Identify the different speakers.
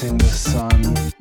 Speaker 1: In the sun.